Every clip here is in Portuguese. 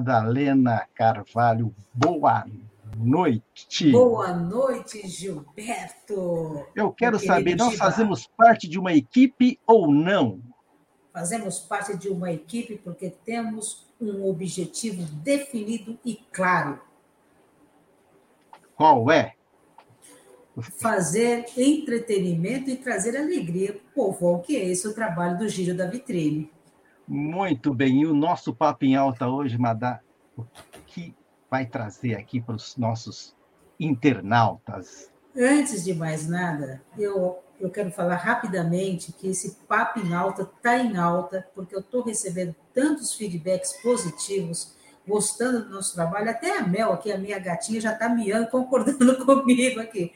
Madalena Carvalho, boa noite. Boa noite, Gilberto. Eu quero saber, nós fazemos parte de uma equipe ou não? Fazemos parte de uma equipe porque temos um objetivo definido e claro. Qual é? Fazer entretenimento e trazer alegria para o povo, que é esse o trabalho do Giro da Vitrine. Muito bem, e o nosso Papo em Alta hoje, Madá, o que vai trazer aqui para os nossos internautas? Antes de mais nada, eu, eu quero falar rapidamente que esse Papo em Alta está em alta, porque eu estou recebendo tantos feedbacks positivos, gostando do nosso trabalho, até a Mel, aqui, a minha gatinha, já está miando, concordando comigo aqui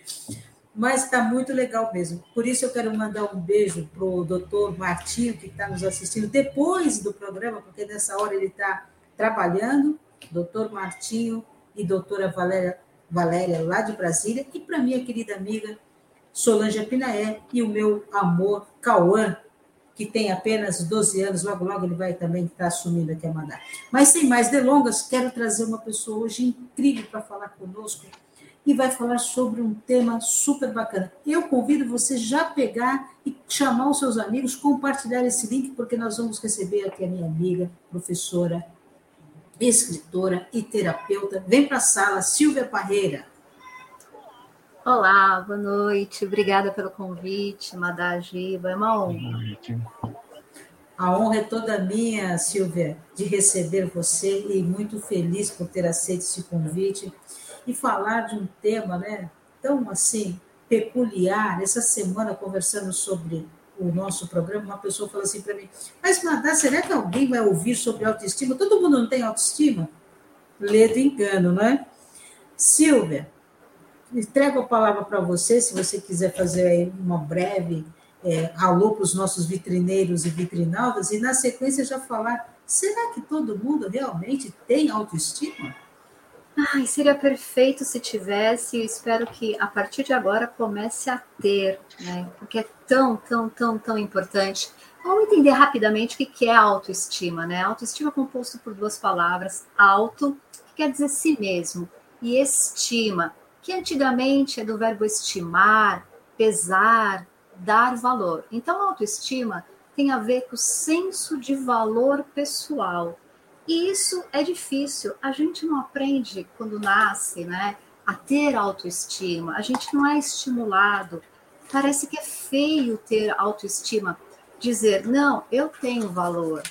mas está muito legal mesmo. Por isso eu quero mandar um beijo para o doutor Martinho, que está nos assistindo depois do programa, porque nessa hora ele está trabalhando, doutor Martinho e doutora Valéria, Valéria, lá de Brasília, e para minha querida amiga Solange Pinaé e o meu amor Cauã, que tem apenas 12 anos, logo, logo ele vai também estar assumindo aqui a mandar. Mas sem mais delongas, quero trazer uma pessoa hoje incrível para falar conosco, e vai falar sobre um tema super bacana. Eu convido você já pegar e chamar os seus amigos, compartilhar esse link, porque nós vamos receber aqui a minha amiga, professora, escritora e terapeuta. Vem para a sala, Silvia Parreira. Olá, boa noite. Obrigada pelo convite, Madá Giba. É uma honra. A honra é toda minha, Silvia, de receber você e muito feliz por ter aceito esse convite e falar de um tema né, tão assim peculiar. Essa semana, conversando sobre o nosso programa, uma pessoa falou assim para mim: Mas, Madá, será que alguém vai ouvir sobre autoestima? Todo mundo não tem autoestima? Ledo engano, não é? Silvia, entrego a palavra para você, se você quiser fazer aí uma breve é, alô para os nossos vitrineiros e vitrinaldas, e na sequência já falar: será que todo mundo realmente tem autoestima? Ai, seria perfeito se tivesse, e espero que a partir de agora comece a ter, né? Porque é tão, tão, tão, tão importante. Vamos entender rapidamente o que é autoestima, né? Autoestima é composto por duas palavras: auto, que quer dizer si mesmo, e estima, que antigamente é do verbo estimar, pesar, dar valor. Então, autoestima tem a ver com o senso de valor pessoal e isso é difícil. A gente não aprende quando nasce, né? A ter autoestima. A gente não é estimulado. Parece que é feio ter autoestima. Dizer, não, eu tenho valor,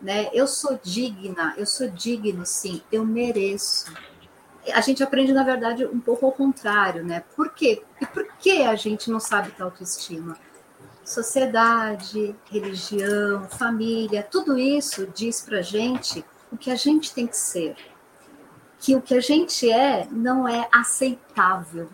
né? Eu sou digna, eu sou digno, sim, eu mereço. A gente aprende, na verdade, um pouco ao contrário, né? Por quê? E por que a gente não sabe ter autoestima? Sociedade, religião, família, tudo isso diz pra gente o que a gente tem que ser, que o que a gente é não é aceitável.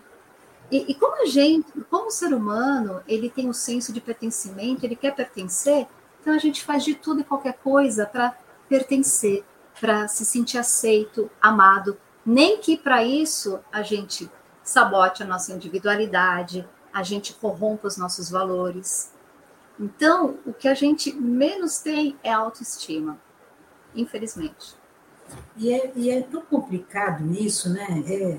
E, e como a gente, como o ser humano, ele tem um senso de pertencimento, ele quer pertencer, então a gente faz de tudo e qualquer coisa para pertencer, para se sentir aceito, amado, nem que para isso a gente sabote a nossa individualidade, a gente corrompa os nossos valores. Então, o que a gente menos tem é autoestima infelizmente. E é, e é tão complicado isso, né? É,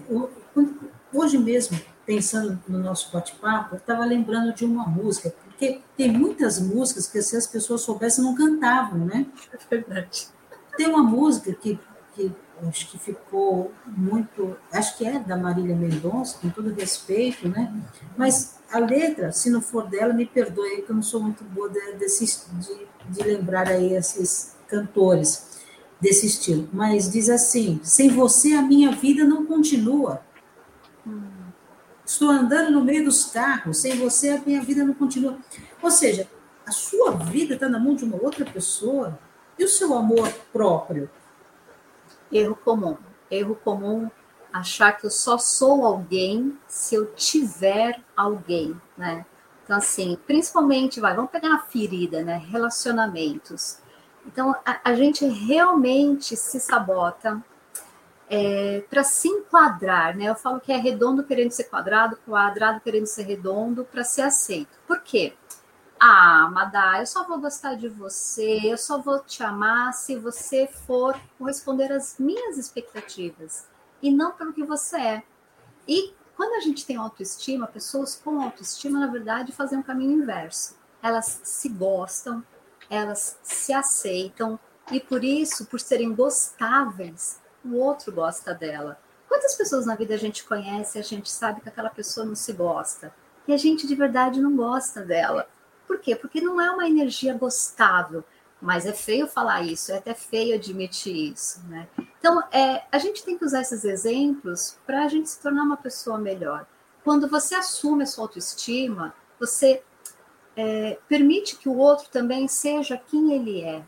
hoje mesmo, pensando no nosso bate-papo, eu estava lembrando de uma música, porque tem muitas músicas que se as pessoas soubessem não cantavam, né? É verdade. Tem uma música que, que acho que ficou muito, acho que é da Marília Mendonça, com todo respeito, né? Mas a letra, se não for dela, me perdoe, que eu não sou muito boa de, de, de lembrar aí esses cantores desse estilo, mas diz assim: sem você a minha vida não continua. Estou andando no meio dos carros, sem você a minha vida não continua. Ou seja, a sua vida está na mão de uma outra pessoa e o seu amor próprio. Erro comum. Erro comum achar que eu só sou alguém se eu tiver alguém, né? Então, assim, principalmente, vai, vamos pegar a ferida, né? Relacionamentos. Então, a, a gente realmente se sabota é, para se enquadrar, né? Eu falo que é redondo querendo ser quadrado, quadrado querendo ser redondo para ser aceito. Por quê? ah, Madá, eu só vou gostar de você, eu só vou te amar se você for corresponder às minhas expectativas e não pelo que você é. E quando a gente tem autoestima, pessoas com autoestima, na verdade, fazem um caminho inverso. Elas se gostam, elas se aceitam e por isso, por serem gostáveis, o outro gosta dela. Quantas pessoas na vida a gente conhece a gente sabe que aquela pessoa não se gosta? E a gente de verdade não gosta dela. Por quê? Porque não é uma energia gostável. Mas é feio falar isso, é até feio admitir isso, né? Então, é, a gente tem que usar esses exemplos para a gente se tornar uma pessoa melhor. Quando você assume a sua autoestima, você é, permite que o outro também seja quem ele é,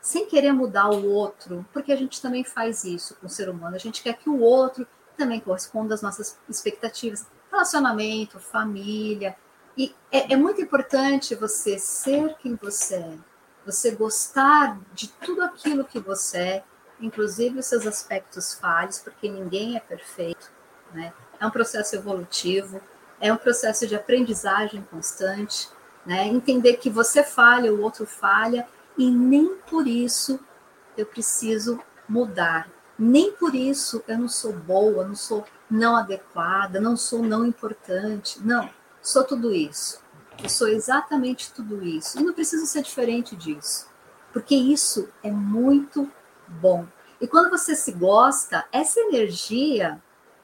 sem querer mudar o outro, porque a gente também faz isso com o ser humano. A gente quer que o outro também corresponda às nossas expectativas, relacionamento, família. E é, é muito importante você ser quem você é, você gostar de tudo aquilo que você é, inclusive os seus aspectos falhos, porque ninguém é perfeito, né? É um processo evolutivo, é um processo de aprendizagem constante, né? Entender que você falha, o outro falha, e nem por isso eu preciso mudar. Nem por isso eu não sou boa, não sou não adequada, não sou não importante. Não, sou tudo isso. Eu sou exatamente tudo isso. E não preciso ser diferente disso. Porque isso é muito bom. E quando você se gosta, essa energia,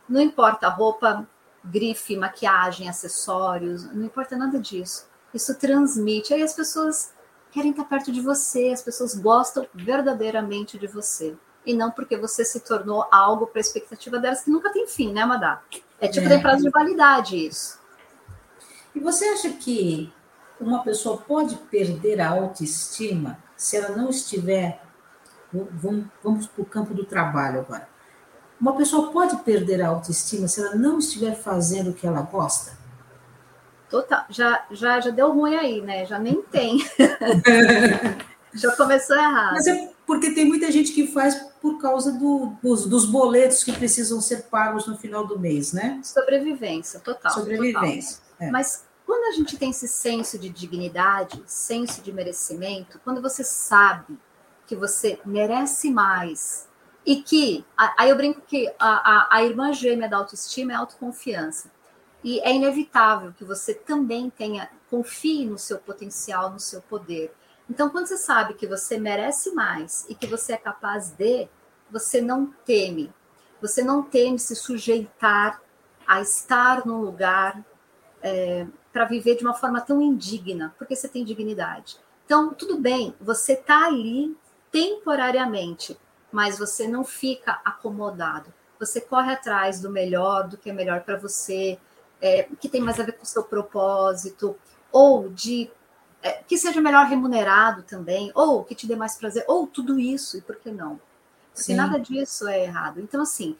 não importa roupa, grife, maquiagem, acessórios, não importa nada disso. Isso transmite. Aí as pessoas querem estar perto de você, as pessoas gostam verdadeiramente de você. E não porque você se tornou algo para a expectativa delas que nunca tem fim, né, Madá? É tipo, é. tem prazo de validade isso. E você acha que uma pessoa pode perder a autoestima se ela não estiver. Vamos, vamos para o campo do trabalho agora. Uma pessoa pode perder a autoestima se ela não estiver fazendo o que ela gosta? Total, já, já, já deu ruim aí, né? Já nem tem. já começou errado. Mas é porque tem muita gente que faz por causa do, dos, dos, boletos que precisam ser pagos no final do mês, né? Sobrevivência, total. Sobrevivência. Total. É. Mas quando a gente tem esse senso de dignidade, senso de merecimento, quando você sabe que você merece mais e que. Aí eu brinco que a, a, a irmã gêmea da autoestima é a autoconfiança. E é inevitável que você também tenha, confie no seu potencial, no seu poder. Então, quando você sabe que você merece mais e que você é capaz de, você não teme. Você não teme se sujeitar a estar num lugar é, para viver de uma forma tão indigna, porque você tem dignidade. Então, tudo bem, você está ali temporariamente, mas você não fica acomodado. Você corre atrás do melhor, do que é melhor para você, é, que tem mais a ver com o seu propósito, ou de é, que seja melhor remunerado também, ou que te dê mais prazer, ou tudo isso, e por que não? Porque sim. nada disso é errado. Então, assim,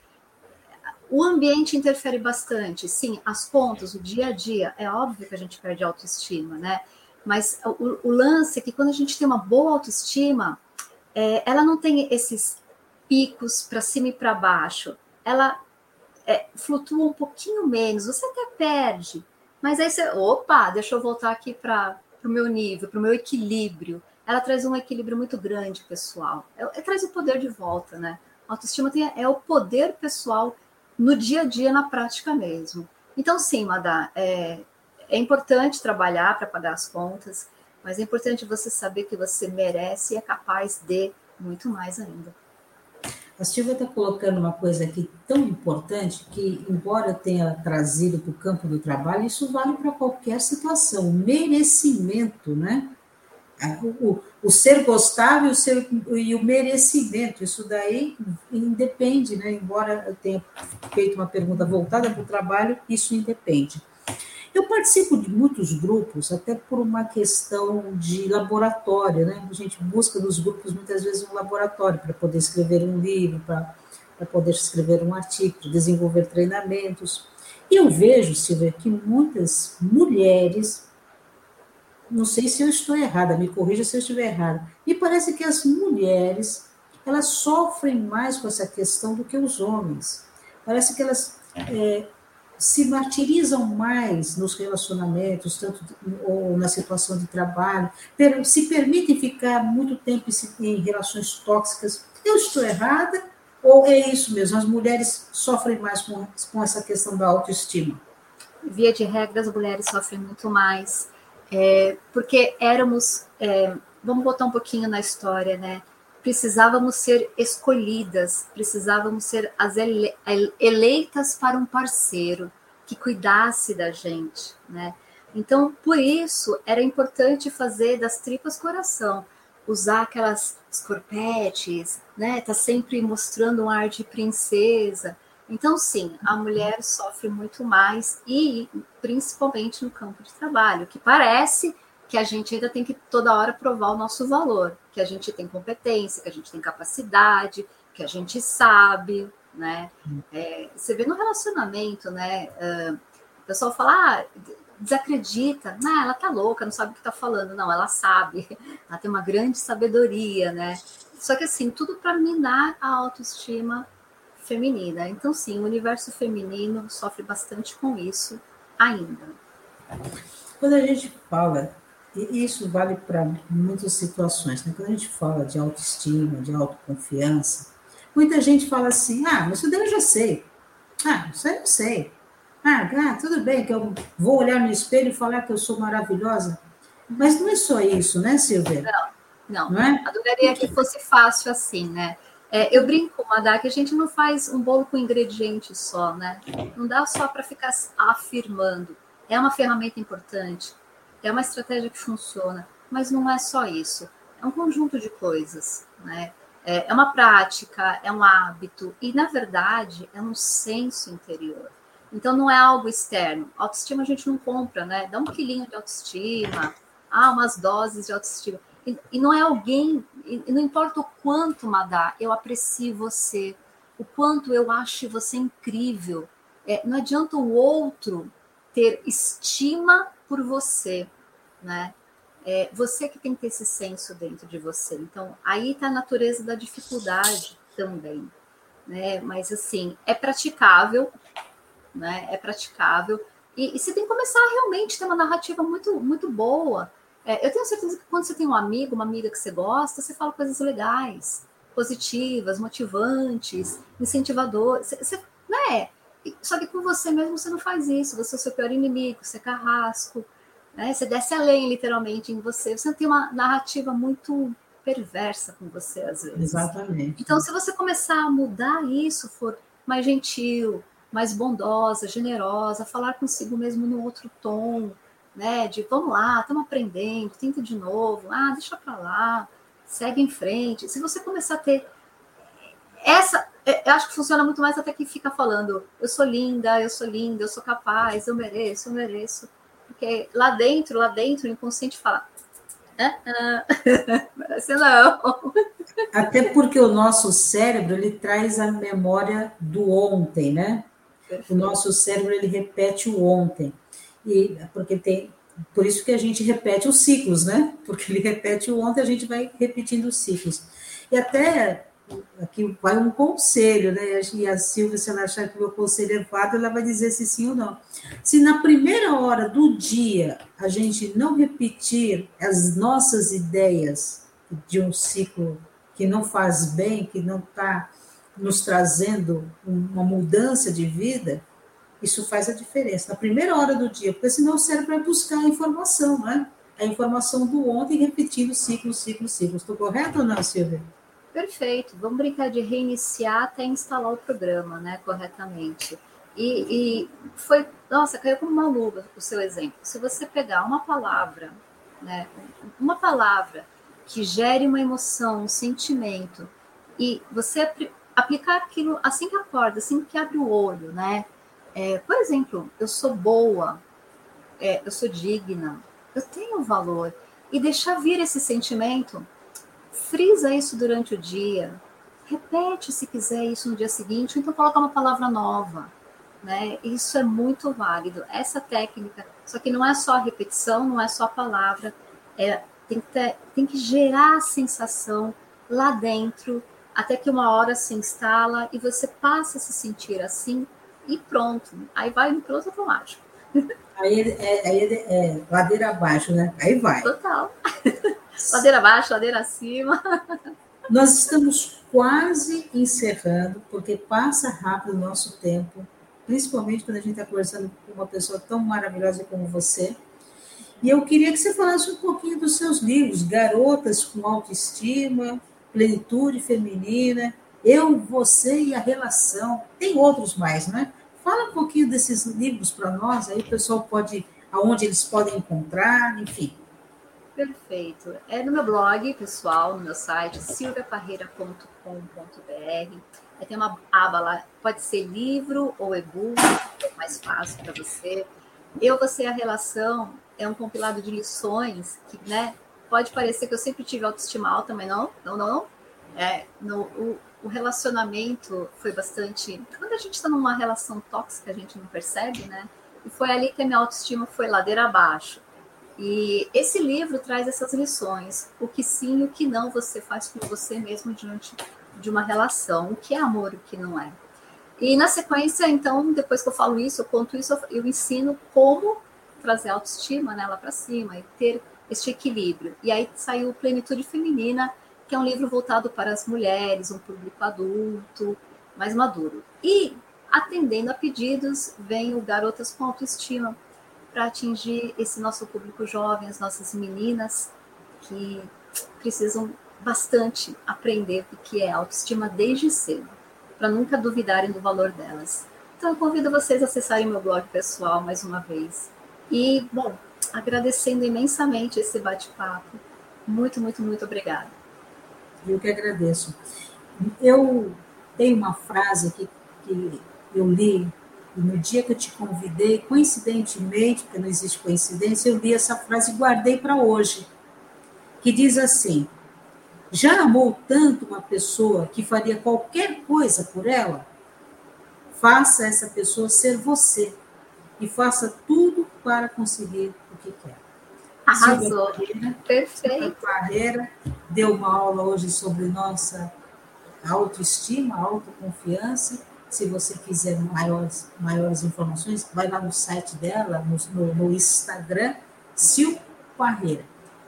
o ambiente interfere bastante. Sim, as contas, o dia a dia, é óbvio que a gente perde autoestima, né? Mas o, o lance é que quando a gente tem uma boa autoestima, é, ela não tem esses picos para cima e para baixo. Ela é, flutua um pouquinho menos, você até perde, mas aí você, opa, deixa eu voltar aqui para o meu nível, para o meu equilíbrio. Ela traz um equilíbrio muito grande, pessoal. É, é, traz o poder de volta, né? A autoestima tem, é o poder pessoal no dia a dia, na prática mesmo. Então, sim, Madá, é, é importante trabalhar para pagar as contas, mas é importante você saber que você merece e é capaz de muito mais ainda. A Silvia está colocando uma coisa aqui tão importante que, embora tenha trazido para o campo do trabalho, isso vale para qualquer situação. O merecimento, né? O, o ser gostável o ser, e o merecimento, isso daí independe, né? Embora eu tenha feito uma pergunta voltada para o trabalho, isso independe. Eu participo de muitos grupos, até por uma questão de laboratório, né? A gente busca nos grupos muitas vezes um laboratório para poder escrever um livro, para, para poder escrever um artigo, desenvolver treinamentos. E eu vejo, Silvia, que muitas mulheres, não sei se eu estou errada, me corrija se eu estiver errada, me parece que as mulheres elas sofrem mais com essa questão do que os homens. Parece que elas é, se martirizam mais nos relacionamentos, tanto ou na situação de trabalho, se permitem ficar muito tempo em relações tóxicas. Eu estou errada ou é isso mesmo? As mulheres sofrem mais com, com essa questão da autoestima? Via de regra, as mulheres sofrem muito mais, é, porque éramos, é, vamos voltar um pouquinho na história, né? Precisávamos ser escolhidas, precisávamos ser as ele, eleitas para um parceiro que cuidasse da gente, né? Então, por isso, era importante fazer das tripas coração, usar aquelas escorpetes, né? Tá sempre mostrando um ar de princesa. Então, sim, a mulher sofre muito mais e principalmente no campo de trabalho, que parece que a gente ainda tem que toda hora provar o nosso valor, que a gente tem competência, que a gente tem capacidade, que a gente sabe, né? É, você vê no relacionamento, né? Uh, o pessoal fala, ah, desacredita, ah, ela tá louca, não sabe o que tá falando. Não, ela sabe, ela tem uma grande sabedoria, né? Só que assim, tudo para minar a autoestima feminina. Então, sim, o universo feminino sofre bastante com isso ainda. Quando a gente fala e isso vale para muitas situações. Né? Quando a gente fala de autoestima, de autoconfiança, muita gente fala assim: ah, mas isso daí eu já sei. Ah, isso aí eu sei. Ah, ah, tudo bem que eu vou olhar no espelho e falar que eu sou maravilhosa. Mas não é só isso, né, Silvia? Não, não. não é? Adoraria que fosse fácil assim, né? É, eu brinco, Madá, que a gente não faz um bolo com ingredientes só, né? Não dá só para ficar afirmando. É uma ferramenta importante, é uma estratégia que funciona, mas não é só isso. É um conjunto de coisas, né? É, é uma prática, é um hábito e, na verdade, é um senso interior. Então, não é algo externo. Autoestima a gente não compra, né? Dá um quilinho de autoestima, ah, umas doses de autoestima. E, e não é alguém, e não importa o quanto, Madá, eu aprecio você, o quanto eu acho você incrível. É, não adianta o outro ter estima por você, né? É você que tem que ter esse senso dentro de você. Então, aí está a natureza da dificuldade também, né? Mas assim, é praticável, né? É praticável. E, e você tem que começar a realmente ter uma narrativa muito, muito boa. É, eu tenho certeza que quando você tem um amigo, uma amiga que você gosta, você fala coisas legais, positivas, motivantes, incentivadoras. Você, você, né? Só que com você mesmo você não faz isso, você é o seu pior inimigo, você é carrasco, né? você desce além literalmente em você. Você tem uma narrativa muito perversa com você às vezes. Exatamente. Então, se você começar a mudar isso, for mais gentil, mais bondosa, generosa, falar consigo mesmo no outro tom, né? De vamos lá, estamos aprendendo, tenta de novo, ah, deixa para lá, segue em frente. Se você começar a ter essa eu acho que funciona muito mais até que fica falando eu sou linda, eu sou linda, eu sou capaz, eu mereço, eu mereço. Porque lá dentro, lá dentro, o inconsciente fala, ah, ah, merece não. Até porque o nosso cérebro, ele traz a memória do ontem, né? Perfeito. O nosso cérebro, ele repete o ontem. E porque tem, por isso que a gente repete os ciclos, né? Porque ele repete o ontem, a gente vai repetindo os ciclos. E até aqui vai um conselho, né? E a Silvia, se ela achar que o meu conselho é válido, ela vai dizer se sim ou não. Se na primeira hora do dia a gente não repetir as nossas ideias de um ciclo que não faz bem, que não está nos trazendo uma mudança de vida, isso faz a diferença. Na primeira hora do dia, porque senão o cérebro vai buscar a informação, né? A informação do ontem repetindo ciclo, ciclo, ciclo. Estou correto ou não, Silvia? Perfeito. Vamos brincar de reiniciar até instalar o programa, né, corretamente. E, e foi, nossa, caiu como uma luva o seu exemplo. Se você pegar uma palavra, né, uma palavra que gere uma emoção, um sentimento, e você aplicar aquilo assim que acorda, assim que abre o olho, né? É, por exemplo, eu sou boa, é, eu sou digna, eu tenho valor, e deixar vir esse sentimento frisa isso durante o dia, repete se quiser isso no dia seguinte, então coloca uma palavra nova. Né? Isso é muito válido. Essa técnica, só que não é só a repetição, não é só a palavra, é, tem, que ter, tem que gerar a sensação lá dentro, até que uma hora se instala e você passa a se sentir assim, e pronto. Aí vai no piloto automático. Aí é, aí é, é ladeira abaixo, né? Aí vai. Total. ladeira abaixo, ladeira acima. Nós estamos quase encerrando, porque passa rápido o nosso tempo, principalmente quando a gente está conversando com uma pessoa tão maravilhosa como você. E eu queria que você falasse um pouquinho dos seus livros, Garotas com Autoestima, Plenitude Feminina, Eu, Você e a Relação. Tem outros mais, né? Fala um pouquinho desses livros para nós, aí o pessoal pode, aonde eles podem encontrar, enfim. Perfeito. É no meu blog, pessoal, no meu site, silviaparreira.com.br. Tem uma aba lá, pode ser livro ou e-book, é mais fácil para você. Eu, você a relação é um compilado de lições que, né, pode parecer que eu sempre tive autoestima alta, mas não, não, não. É, no, o, o relacionamento foi bastante. Quando a gente está numa relação tóxica, a gente não percebe, né? E foi ali que a minha autoestima foi ladeira abaixo. E esse livro traz essas lições: o que sim e o que não você faz com você mesmo diante de uma relação, o que é amor e o que não é. E na sequência, então, depois que eu falo isso, eu conto isso, eu ensino como trazer autoestima né, lá para cima e ter este equilíbrio. E aí saiu Plenitude Feminina, que é um livro voltado para as mulheres, um público adulto, mais maduro. E, atendendo a pedidos, vem o Garotas com Autoestima, para atingir esse nosso público jovem, as nossas meninas, que precisam bastante aprender o que é autoestima desde cedo, para nunca duvidarem do valor delas. Então, eu convido vocês a acessarem meu blog pessoal mais uma vez. E, bom, agradecendo imensamente esse bate-papo. Muito, muito, muito obrigada. Eu que agradeço. Eu tenho uma frase aqui que eu li e no dia que eu te convidei, coincidentemente, porque não existe coincidência, eu li essa frase e guardei para hoje, que diz assim: Já amou tanto uma pessoa que faria qualquer coisa por ela? Faça essa pessoa ser você e faça tudo para conseguir o que quer. Arrasou. Perfeito. Carreira deu uma aula hoje sobre nossa autoestima, autoconfiança. Se você quiser maiores, maiores informações, vai lá no site dela, no, no, no Instagram, Sil Parreira.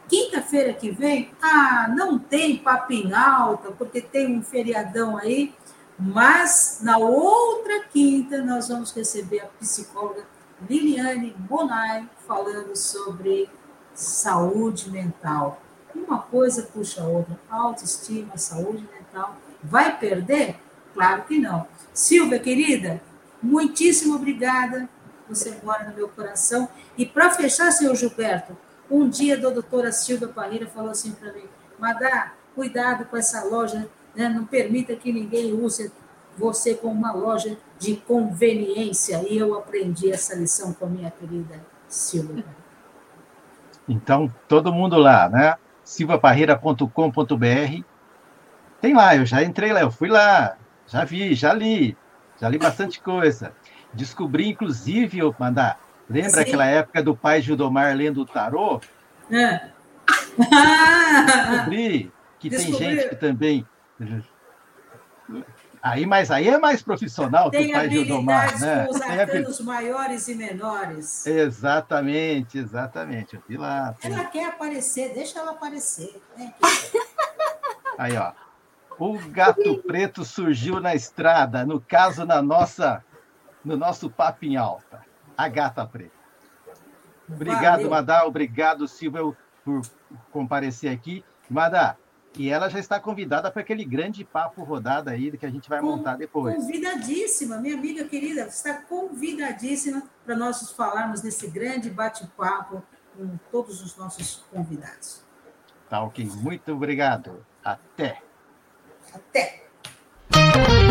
Quinta-feira que vem, ah, não tem papinho alta, porque tem um feriadão aí, mas na outra quinta nós vamos receber a psicóloga Liliane Bonai falando sobre saúde mental. Uma coisa puxa a outra, autoestima, saúde mental. Vai perder? Claro que não. Silvia, querida, muitíssimo obrigada. Você mora no meu coração. E para fechar, senhor Gilberto, um dia a doutora Silvia Parreira falou assim para mim: Madá, cuidado com essa loja, né? não permita que ninguém use você como uma loja de conveniência. E eu aprendi essa lição com a minha querida Silvia. Então, todo mundo lá, né? silvaparreira.com.br. Tem lá, eu já entrei lá, eu fui lá, já vi, já li, já li bastante coisa. Descobri, inclusive, eu mandar. Lembra Sim. aquela época do pai Gildomar lendo o tarô? É. Descobri que Descobri. tem gente que também Aí, mas aí é mais profissional Tem que o pai Gildomar, né? com os arcanos maiores e menores. Exatamente, exatamente. Eu vi lá. Ela quer aparecer, deixa ela aparecer. Né? Aí, ó. O gato preto surgiu na estrada, no caso, na nossa, no nosso papo em alta. A gata preta. Obrigado, Valeu. Madá. Obrigado, Silvio, por comparecer aqui. Madá, e ela já está convidada para aquele grande papo rodada aí que a gente vai montar depois. Convidadíssima, minha amiga querida, está convidadíssima para nós falarmos desse grande bate-papo com todos os nossos convidados. Tá ok, muito obrigado. Até. Até.